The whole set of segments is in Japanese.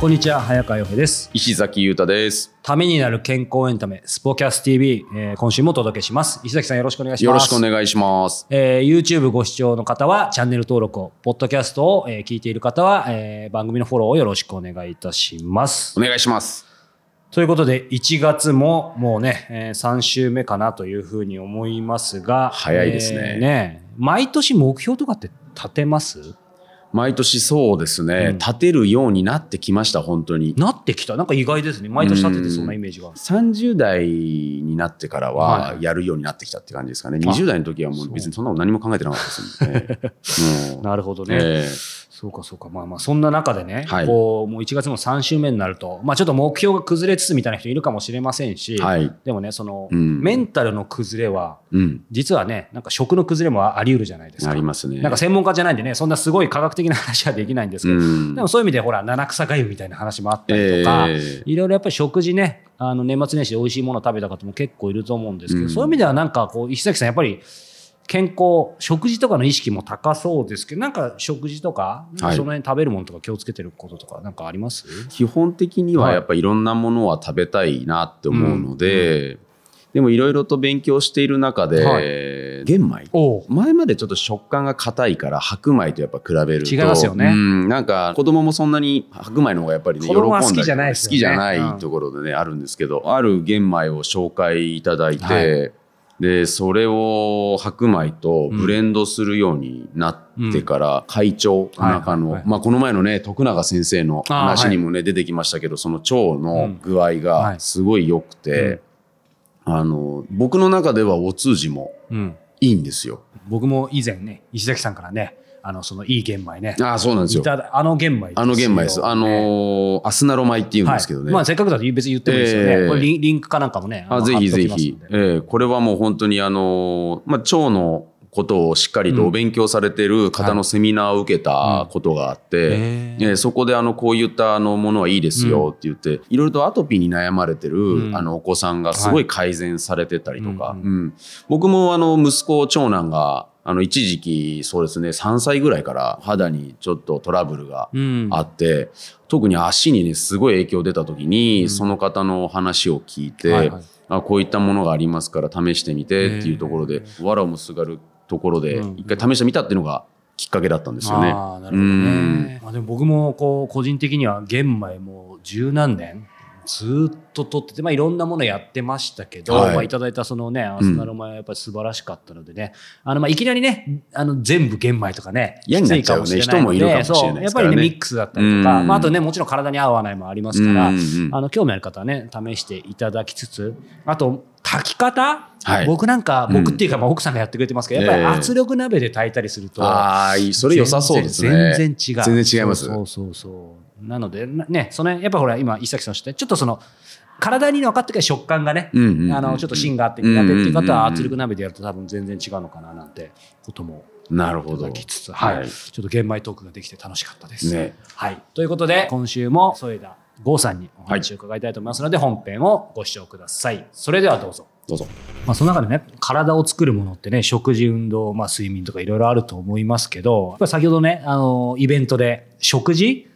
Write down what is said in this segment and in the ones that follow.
こんにちは早川洋平です石崎裕太です。ためになる健康エンタメスポキャス TV、えー今週もお届けします石崎さんよろしくお願いしますよろしくお願いします。えー YouTube ご視聴の方はチャンネル登録を、ポッドキャストを、えー聞いている方は、えー番組のフォローをよろしくお願いいたしますお。願いします。ということで、1月ももうね、え3週目かなというふうに思いますが、早いですねえーね毎年目標とかって立てます？毎年そうですね、うん立てるようになってきました、本当に。なってきた？なんか意外ですね。毎年立ててそうなイメージが。30代になってからははいやるようになってきたって感じですかね。あ20代の時はもう別にそんなこと何も考えてなかったですんで。も うなるほどね。えそうかそうか。まあまあ、そんな中でね、はいこう、もう1月も3週目になると、まあちょっと目標が崩れつつみたいな人いるかもしれませんし、えはい。でもね、その、うんメンタルの崩れは、うん。実はね、なんか食の崩れもあり得るじゃないですか。ありますね。なんか専門家じゃないんでね、そんなすごい科学的な話はできないんですけど、うんでもそういう意味でほら、七草がゆみたいな話もあったりとか、ええいろいろやっぱり食事ね、あの年末年始で美味しいものを食べた方も結構いると思うんですけど、うんそういう意味ではなんかこう、石崎さんやっぱり健康、食事とかの意識も高そうですけど、なんか食事とか、はい。その辺食べるものとか気をつけてることとかなんかあります？基本的にはやっぱりいろんなものは食べたいなって思うので、でもいろいろと勉強している中で、は玄米。お前までちょっと食感が硬いから白米とやっぱ比べると違いますよね。うん、なんか子供もそんなに白米の方がやっぱりね喜んだり好きじゃないね。好きじゃないうんところでね、あるんですけどある玄米を紹介いただいて、はいでそれを白米とブレンドするようになってから、会長の中の、まあ、この前のね徳永先生の話にもね、出てきましたけどその腸の具合はいがすごい良くて、あの僕の中ではお通じもうん。いいんですよ。僕も以前ね、石崎さんからね、あの、そのいい玄米ね。ああそうなんですよあの玄米あの玄米です。あのーアスナロ米って言うんですけどね。はいまあ、せっかくだと別に言ってもいいですよね。ええこれリンリンクかなんかもね。のあぜひぜひ。ええこれはもう本当にあのーまあ、腸のことをしっかりとお勉強されてる方のセミナーを受けたことがあって、へえええそこであのこういったあのものはいいですよって言って、いろいろとアトピーに悩まれてる、うん。あのお子さんがすごい改善されてたりとか、はい。うん。僕もあの息子長男があの一時期そうですね3歳ぐらいから肌にちょっとトラブルがうん。あって、特に足にねすごい影響出た時に、その方の話を聞いて、はいはい。あこういったものがありますから試してみてっていうところで藁をもすがるところでうん一回試してみたっていうのがきっかけだったんですよね。ああ、なるほどね。まあ、でも僕もこう個人的には玄米もう十何年ずーっと取ってて、まあ、いろんなものやってましたけど、はい。まあ、いただいたそのね、アスナロ米はやっぱり素晴らしかったのでね、あの、まあ、いきなりね、あの、全部玄米とかね、嫌になっちゃうねきつかもしれないので人もいるかもしれないねそうやっぱりね、ミックスだったりとか、うん。まあ、あとね、もちろん体に合わないもありますから、うんうんうん。あの、興味ある方はね、試していただきつつ、あと、炊き方、はい。僕なんか、僕っていうか、まあ、奥さんがやってくれてますけど、やっぱりええ圧力鍋で炊いたりすると、ああいい。それ良さそうですね。全然全然違う。全然違います。そうそうそう。なので、なね、そのやっぱほら、今、石崎さんおっしゃったちょっとその、体に分かってから食感がね、うんうんうんあの、ちょっと芯があって苦手っていう方は圧力鍋でやると多分全然違うのかななんてこともなるほど。だきつつ、はい、はいちょっと玄米トークができて楽しかったです。ねはい。ということで、今週も添田剛さんにお話を伺いたいと思いますので、本編をご視聴ください。それではどうぞ。どうぞ。まあ、その中でね、体を作るものってね、食事、運動、まあ、睡眠とかいろいろあると思いますけど、やっぱり先ほどね、あの、イベントで食事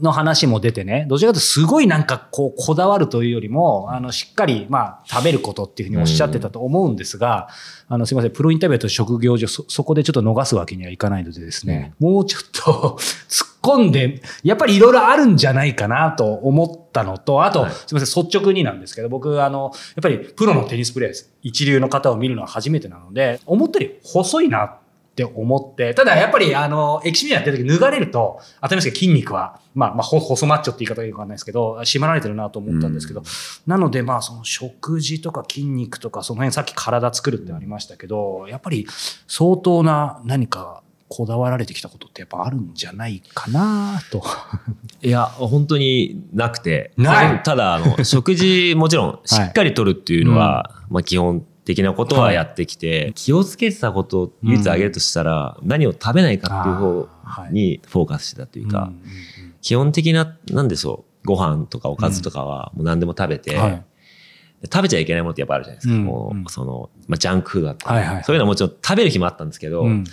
の話も出てね、どちらかというとすごいなんかこう、こだわるというよりも、あの、しっかり、まあ、食べることっていうふうにおっしゃってたと思うんですが、あの、すいません、プロインタビューと職業上、そ、そこでちょっと逃すわけにはいかないのでですね、もうちょっと 突っ込んで、やっぱりいろいろあるんじゃないかなと思ったのと、あと、はい。すみません、率直になんですけど、僕、あの、やっぱりプロのテニスプレーヤーです。一流の方を見るのは初めてなので、思ったより細いなって思って、ただやっぱり、あの、エキシビジョンやってる時脱がれると、当たり前ですけど筋肉は、まあ、まあ、ほ細マッチョって言い方がいいかわかんないですけど、締まられてるなと思ったんですけど、なので、まあ、その食事とか筋肉とか、その辺さっき体作るってありましたけど、やっぱり相当な何かこだわられてきたことってやっぱあるんじゃないかなと。いや、本当になくて。ない。ただ、あの、食事もちろん しっかりとるっていうのは、まあ基本的なことはやってきて、気をつけてたことを唯一挙げるとしたら、何を食べないかっていう方にフォーカスしてたというか、うんうん基本的な、なんでしょう、ご飯とかおかずとかはもう何でも食べて、うんはい。食べちゃいけないものってやっぱあるじゃないですか。うんもうん。う、その、まあ、ジャンクフードだったり、はいはい。そういうのはもちろん食べる日もあったんですけど、うん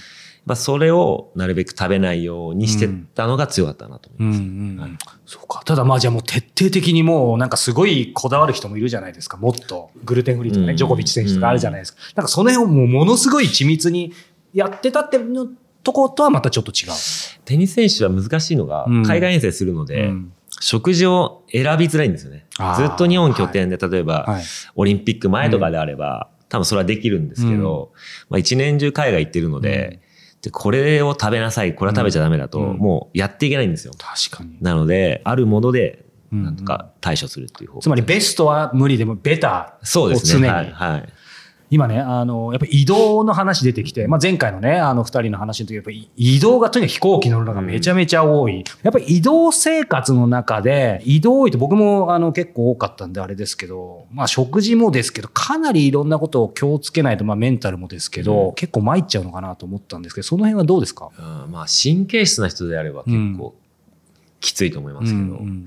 まあ、それをなるべく食べないようにしてたのが強かったなと思います。うんうんはいそうか。ただまあじゃあもう徹底的にもうなんかすごいこだわる人もいるじゃないですか。もっとグルテンフリーとかね、うんジョコビッチ選手とかあるじゃないですか。なんかその辺をもうものすごい緻密にやってたってのとことはまたちょっと違う。テニス選手は難しいのがうん、海外遠征するので、うん食事を選びづらいんですよねずっと日本拠点で、例えば、はい。オリンピック前とかであれば、多分それはできるんですけど、まあ一年中海外行ってるので、でこれを食べなさい、これは食べちゃダメだと、うんもうやっていけないんですよ。確かに。なので、あるもので、うんなんとか対処するっていう方法つまりベストは無理でもベタそうですね。を常にはい。はい今ね、あの、やっぱり移動の話出てきて、まあ、前回のね、あの二人の話の時、やっぱり移動がとにかく飛行機乗るのがめちゃめちゃ多い。やっぱり移動生活の中で、移動多いと僕もあの結構多かったんであれですけど、まあ食事もですけど、かなりいろんなことを気をつけないと、まあメンタルもですけど、うん。結構参っちゃうのかなと思ったんですけど、その辺はどうですか？うんまあ、神経質な人であれば結構きついと思いますけど、うんうん。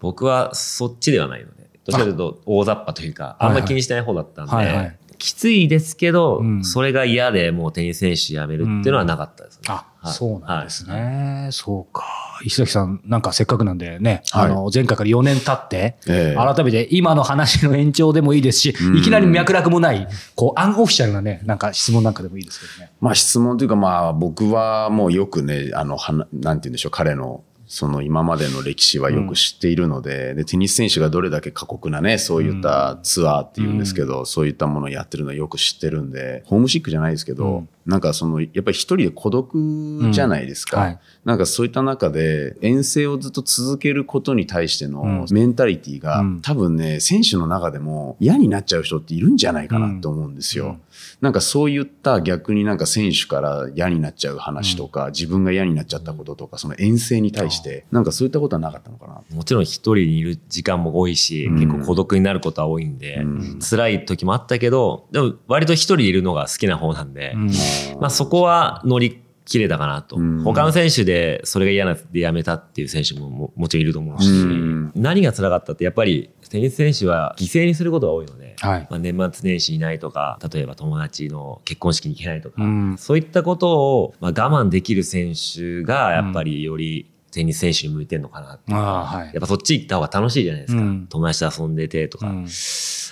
僕はそっちではないので、どちらかというと大雑把というか、あんまり気にしてない方だったんで、はいはいきついですけど、うんそれが嫌でもうテニス選手辞めるっていうのはなかったですね。あ、はいそうなんですはいね。そうか。石崎さん、なんかせっかくなんでね、はいあの、前回から4年経って、ええ改めて今の話の延長でもいいですし、うんいきなり脈絡もない、こう、アンオフィシャルなね、なんか質問なんかでもいいですけどね。まあ質問というかまあ僕はもうよくね、あの、はななんて言うんでしょう、彼のその今までの歴史はよく知っているので、で、テニス選手がどれだけ過酷なね、そういったツアーっていうんですけど、そういったものをやってるのはよく知ってるんで、ホームシックじゃないですけど、うんなんかその、やっぱり一人で孤独じゃないですか。うん。はい。なんかそういった中で遠征をずっと続けることに対してうん。のメンタリティが、うん。多分ね、選手の中でも嫌になっちゃう人っているんじゃないかなって思うんですよ。うん。なんかそういった逆になんか選手から嫌になっちゃう話とか、自分が嫌になっちゃったこととか、その遠征に対して、なんかそういったことはなかったのかな。もちろん一人にいる時間も多いし、うん。結構孤独になることは多いんで、うん。辛い時もあったけど、でも割と一人でいるのが好きな方なんで、うんまあそこは乗り切れたかなと。うん他の選手でそれが嫌なでやめたっていう選手もももちろんいると思うし、うん何が辛かったってやっぱりテニス選手は犠牲にすることが多いので、はい。まあ、年末年始いないとか、例えば友達の結婚式に行けないとか、うんそういったことを、まあ、我慢できる選手がやっぱりよりテニス選手に向いてるのかなってはいやっ。ぱそっち行った方が楽しいじゃないですか。うん友達と遊んでてとか。うん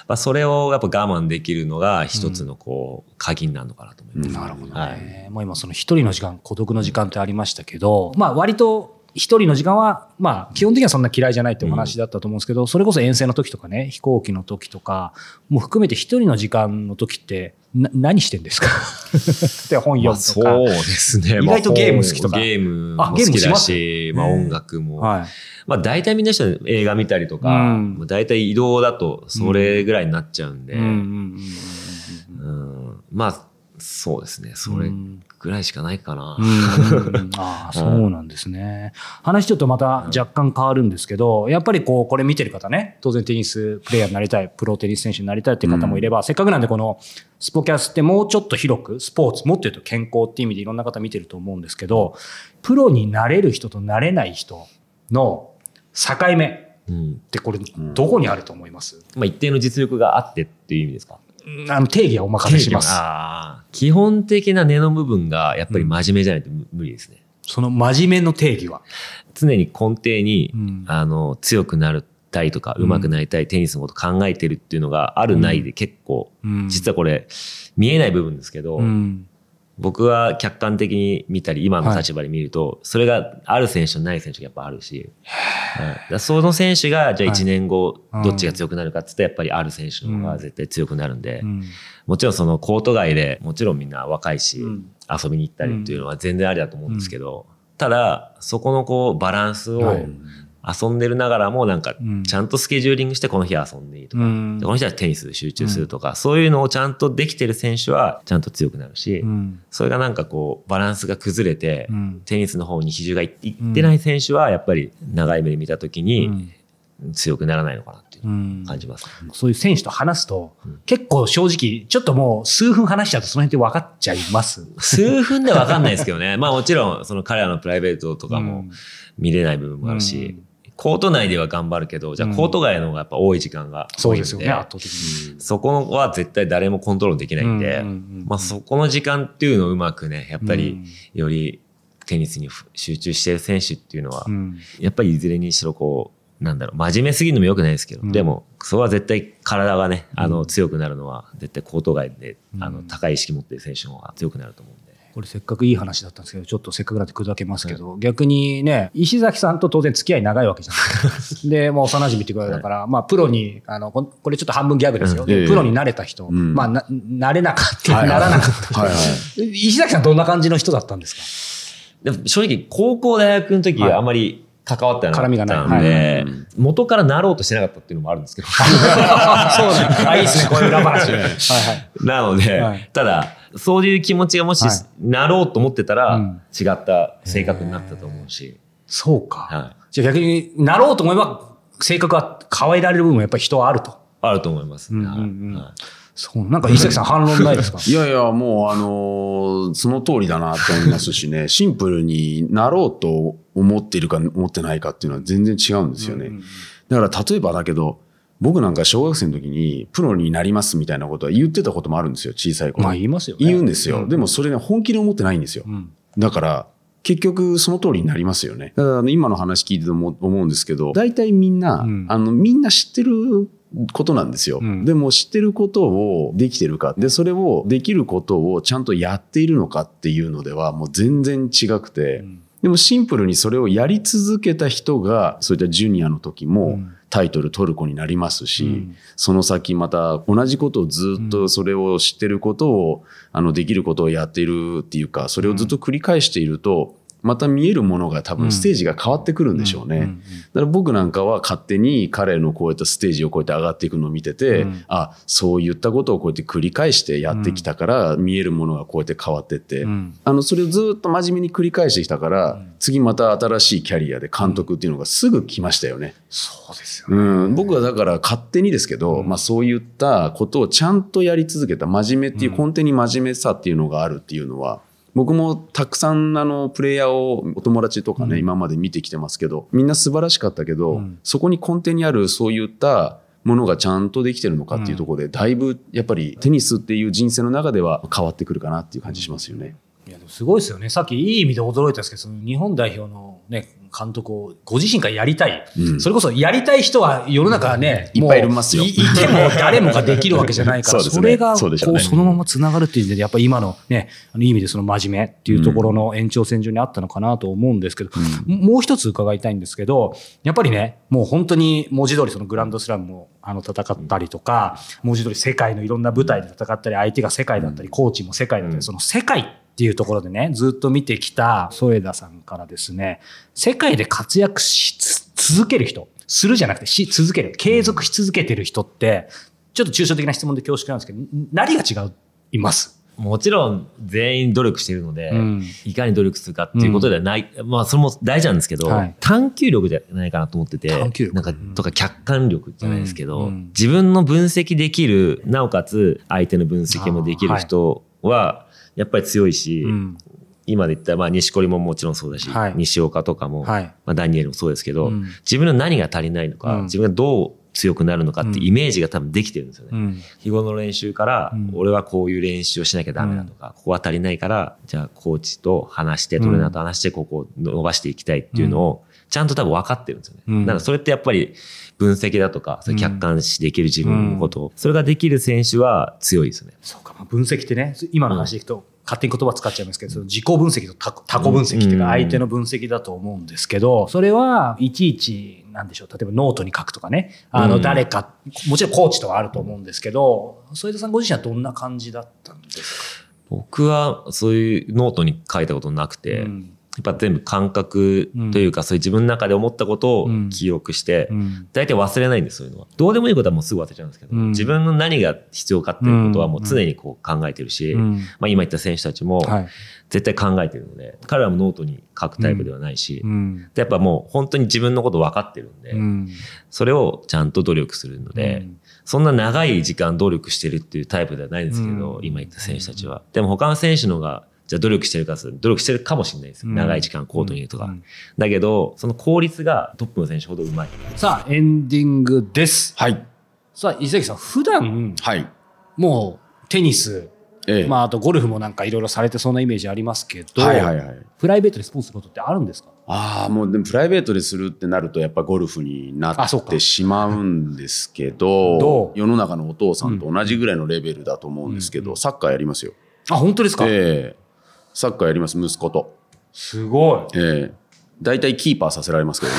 まあ、それをやっぱ我慢できるのが一つのこう、鍵になるのかなと思います。なるほどはいね。もう今その一人の時間、孤独の時間ってありましたけど、まあ割と一人の時間は、まあ基本的にはそんな嫌いじゃないってお話だったと思うんですけど、それこそ遠征の時とかね、飛行機の時とか、も含めて一人の時間の時って、な何してんですか？って本まあ、読むとか。そうですね。意外とゲーム好きとか。まあゲームもあゲー好きだムします？し、まあ音楽も。はい。まあ大体みんな人は映画見たりとか、うん。大体移動だとそれぐらいになっちゃうんで、まあそうですね。それぐらいしかないかな。うん。うんうん。ああ、そうなんですね。話ちょっとまた若干変わるんですけど、やっぱりこう、これ見てる方ね、当然テニスプレイヤーになりたい、プロテニス選手になりたいっていう方もいれば、せっかくなんでこのスポキャスってもうちょっと広く、スポーツ、もっと言うと健康っていう意味でいろんな方見てると思うんですけど、プロになれる人となれない人の境目っうんてこれ、どこにあると思います、まあ一定の実力があってっていう意味ですか？あの定義はお任せします。基本的な根の部分がやっぱり真面目じゃないと無無理ですね。その真面目の定義は？常に根底に、うんあの強くなりたいとかうん上手くなりたい、テニスのこと考えてるっていうのがあるないで結構、うん実はこれ見えない部分ですけど、うん僕は客観的に見たり今の立場で見ると、それがある選手とない選手がやっぱあるし、はい。その選手がじゃあ1年後はいどっちが強くなるかっつってやっぱりある選手の方が絶対強くなるんで、うん。もちろんそのコート外でもちろんみんな若いし、うん。遊びに行ったりっていうのは全然ありだと思うんですけど、ただそこのこうバランスをはい遊んでるながらもなんかうん。ちゃんとスケジューリングしてこの日は遊んでいいとか、うん。でこの日はテニスで集中するとか、そういうのをちゃんとできてる選手はちゃんと強くなるし、うん。それがなんかこうバランスが崩れて、うん。テニスの方に比重がいいってない選手はやっぱり長い目で見た時に、強くならないのかなっていううん。感じます。そういう選手と話すと、結構正直、ちょっともう数分話しちゃうとその辺って分かっちゃいます。数分では分かんないですけどね。まあもちろん、その彼らのプライベートとかも見れない部分もあるし、コート内では頑張るけど、じゃあコート外の方がやっぱ多い時間が多いんで、そうですよね、圧倒的に。そこは絶対誰もコントロールできないんで、うんうんうんまあそこの時間っていうのをうまくね、やっぱりうん。よりテニスに集中してる選手っていうのは、うん。やっぱりいずれにしろこう、なんだろう、真面目すぎるのも良くないですけど、うん。でも、そこは絶対体がね、あの、強くなるのは、絶対コート外で、あの、高い意識持ってる選手の方が強くなると思うんで。これせっかくいい話だったんですけど、ちょっとせっかくなんで砕けますけど、逆にね、石崎さんと当然付き合い長いわけじゃないですか。で、もう幼馴染っていうことだから、まあ、プロに、あの、ここれちょっと半分ギャグですよ。プロになれた人、んまあ、な、なれなかった、はいならなかった。石崎さんどんな感じの人だったんですか？でも正直、高校大学の時あんまり関わってなか絡みがったないんではい、元からなろうとしてなかったっていうのもあるんですけど。そうね。あ、いいですね、こういう裏話。はいはい。なので、はいただ、そういう気持ちがもしはいなろうと思ってたら、うん違った性格になったと思うし、そうか。はいじゃあ逆になろうと思えば、性格は変えられる部分もやっぱり人はあると。あると思います。うんうんはいうんはいそう。なんか石崎さん反論ないですか？いやいや、もう、あのーその通りだなと思いますしね、シンプルになろうと思っているか思ってないかっていうのは全然違うんですよね。うんうんだから、例えばだけど、僕なんか小学生の時にプロになりますみたいなことは言ってたこともあるんですよ、小さい頃。まあ言いますよね。言うんですよ。うんでもそれね、本気で思ってないんですよ。うんだから、結局その通りになりますよね。だから今の話聞いてても思うんですけど、大体みんな、うんあの、みんな知ってることなんですよ、うんでも知ってることをできてるか。で、それをできることをちゃんとやっているのかっていうのではもう全然違くて、うんでもシンプルにそれをやり続けた人が、そういったジュニアの時もうんタイトル取る子になりますし、うん。その先また同じことをずっとそれを知ってることを、あのできることをやっているっていうか、それをずっと繰り返していると、また見えるものが多分ステージが変わってくるんでしょうね。うん。うん。だから僕なんかは勝手に彼のこういったステージをこうやって上がっていくのを見てて、うん。あ、そういったことをこうやって繰り返してやってきたから、見えるものがこうやって変わってって、うん。あの、それをずっと真面目に繰り返してきたから、次また新しいキャリアで監督っていうのがすぐ来ましたよね。そうですよね。うん、僕はだから勝手にですけど、うん。まあそういったことをちゃんとやり続けた真面目っていう根底に真面目さっていうのがあるっていうのは、僕もたくさんあのプレイヤーをお友達とかね、うん今まで見てきてますけどみんな素晴らしかったけど、うんそこに根底にあるそういったものがちゃんとできてるのかっていうところで、だいぶやっぱりテニスっていう人生の中では変わってくるかなっていう感じしますよね。いやでもすごいですよね。さっきいい意味で驚いたんですけど、その日本代表のね、監督をご自身からやりたい。うん。それこそやりたい人は世の中ね、いっぱいいますよ。いいても誰もができるわけじゃないから、そね。それがこうそのままつながるっていう意味で、やっぱり今のね、あのいい意味でその真面目っていうところの延長線上にあったのかなと思うんですけど、もう一つ伺いたいんですけど、やっぱりね、もう本当に文字通りそのグランドスラムもあの戦ったりとか、文字通り世界のいろんな舞台で戦ったり、相手が世界だったり、コーチも世界だったり、その世界っていうところでね、ずっと見てきた添田さんからですね、世界で活躍しつ続ける人、するじゃなくてし続ける、継続し続けてる人って、ちょっと抽象的な質問で恐縮なんですけど、何が違ういます。もちろん全員努力しているので、うん。いかに努力するかっていうことではない、まあそれも大事なんですけど、はい。探求力じゃないかなと思ってて、なんかうんとか客観力じゃないですけど、うん。うん。自分の分析できる、なおかつ相手の分析もできる人はやっぱり強いし、うん。今で言ったらまあ錦織ももちろんそうだし、はい。西岡とかも、はい。まあ、ダニエルもそうですけど、うん。自分の何が足りないのか、うん。自分がどう強くなるのかってイメージが多分できてるんですよね。うん。日頃の練習から、うん。俺はこういう練習をしなきゃダメだとか、ここは足りないから、じゃあコーチと話して、トレーナーと話して、ここを伸ばしていきたいっていうのを、ちゃんと多分分かってるんですよね。うん。だからそれってやっぱり分析だとか、客観視できる自分のこと。を、それができる選手は強いですね。そうか、まあ、分析ってね、今の話でいくと、勝手に言葉使っちゃいますけど、その自己分析と他他己分析っていうか、うん。相手の分析だと思うんですけど、それはいちいち、なんでしょう、例えばノートに書くとかね、あの、うん。誰か、もちろんコーチとはあると思うんですけど、添田さんご自身はどんな感じだったんですか？僕はそういうノートに書いたことなくて、うんやっぱ全部感覚というか、そういう自分の中で思ったことをうん。記憶して、うん。大体忘れないんです、そういうのは。どうでもいいことはもうすぐ忘れちゃうんですけど、うん。自分の何が必要かっていうことはもう常にこう考えてるし、うん。まあ今言った選手たちもはい。絶対考えてるので、彼らもノートに書くタイプではないし、うん。でやっぱもう本当に自分のこと分かってるんで、うん。それをちゃんと努力するので、うん。そんな長い時間努力してるっていうタイプではないんですけど、うん。今言った選手たちは。でも他の選手のが、じゃあ努力してるかつ努力してるかもしれないですよ。うん長い時間コートにいるとか。うんだけど、その効率がトップの選手ほどうまい。さあエンディングですはい。さあ伊崎さん普段はい。もうテニスええ。まああとゴルフもなんかいろいろされてそうなイメージありますけどはいはいはい。プライベートでスポーツすることってあるんですか？ああ、もうでもプライベートでするってなるとやっぱゴルフになってしまうんですけど、どう？世の中のお父さんと同じぐらいのレベルだと思うんですけど、サッカーやりますよ。あ本当ですか、ええサッカーやります、息子と。すごい、ええ。大体キーパーさせられますけど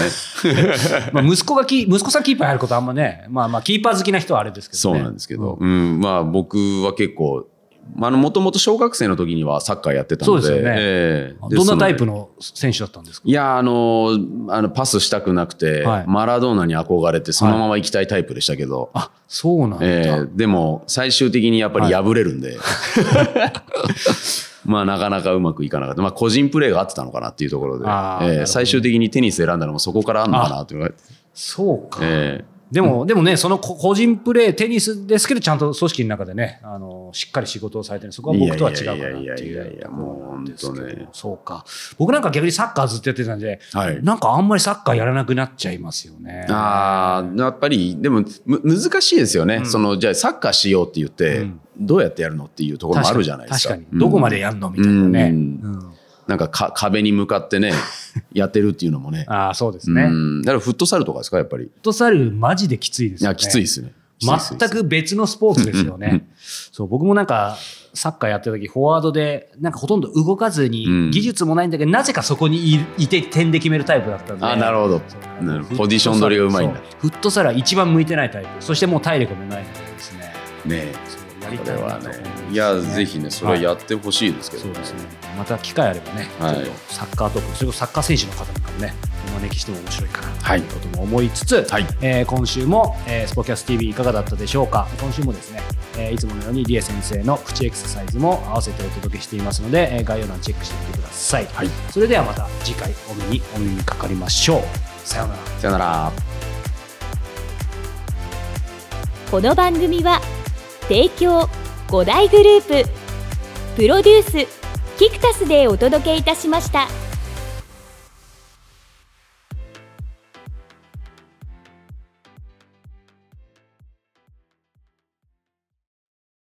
ね。まあ、息子がキ息子さんキーパーやることあんまねまあまあキーパー好きな人はあれですけどね。そうなんですけど、うん、まあ僕は結構、まあ、もともと小学生の時にはサッカーやってたので、そうですよね。ええ。でどんなタイプそのの選手だったんですか？いや、あの、あのパスしたくなくて、はい。マラドーナに憧れて、そのまま行きたいタイプでしたけど、あそうなんだ、ええ。でも最終的にやっぱり破れるんで、まあなかなかうまくいかなかった。まあ個人プレーが合ってたのかなっていうところで、えー最終的にテニス選んだのもそこからあんのかなと言われて、そうか、ええでも、でもね、そのこ個人プレー、テニスですけど、ちゃんと組織の中でね、あの、しっかり仕事をされてる、そこは僕とは違うかなっていやいやいやいやもう本当ねそうか。僕なんか逆にサッカーずっとやってたんで、はいなんかあんまりサッカーやらなくなっちゃいますよね。ああ、やっぱり、でも、む、難しいですよね。うんその、じゃあ、サッカーしようって言って、うんどうやってやるのっていうところもあるじゃないですか。確かに。どこまでやんのみたいなね。うんうんなんかか、壁に向かってね、やってるっていうのもね。ああ、そうですね。だから、フットサルとかですか、やっぱり？ットサル、マジできついですよね。いや、きついですね。全く別のスポーツですよね。そう、僕もなんか、サッカーやってる時、フォワードで、なんかほとんど動かずに、うん技術もないんだけど、なぜかそこにいいて、点で決めるタイプだったんで。あなるほどなるほどポジション取りがうまいんだフットサルは一番向いてないタイプ。そしてもう体力もないのでですね。ねりこれはたいなとね。いや、ぜひね、それはやってほしいですけどねそうですね。また機会あればね、はいちょっとサッカートーク、それこそサッカー選手の方なんかもね、お招きしても面白いかなとはいいうことも思いつつ、はいえー今週も、えースポキャス TV いかがだったでしょうか？今週もですね、えーいつものようにリエ先生のプチエクササイズも合わせてお届けしていますので、えー概要欄チェックしてみてください。はいそれではまた次回お目にお耳にかかりましょう。さようなら。さよなら。この番組は提供5大グループプロデュースキクタスでお届けいたしました。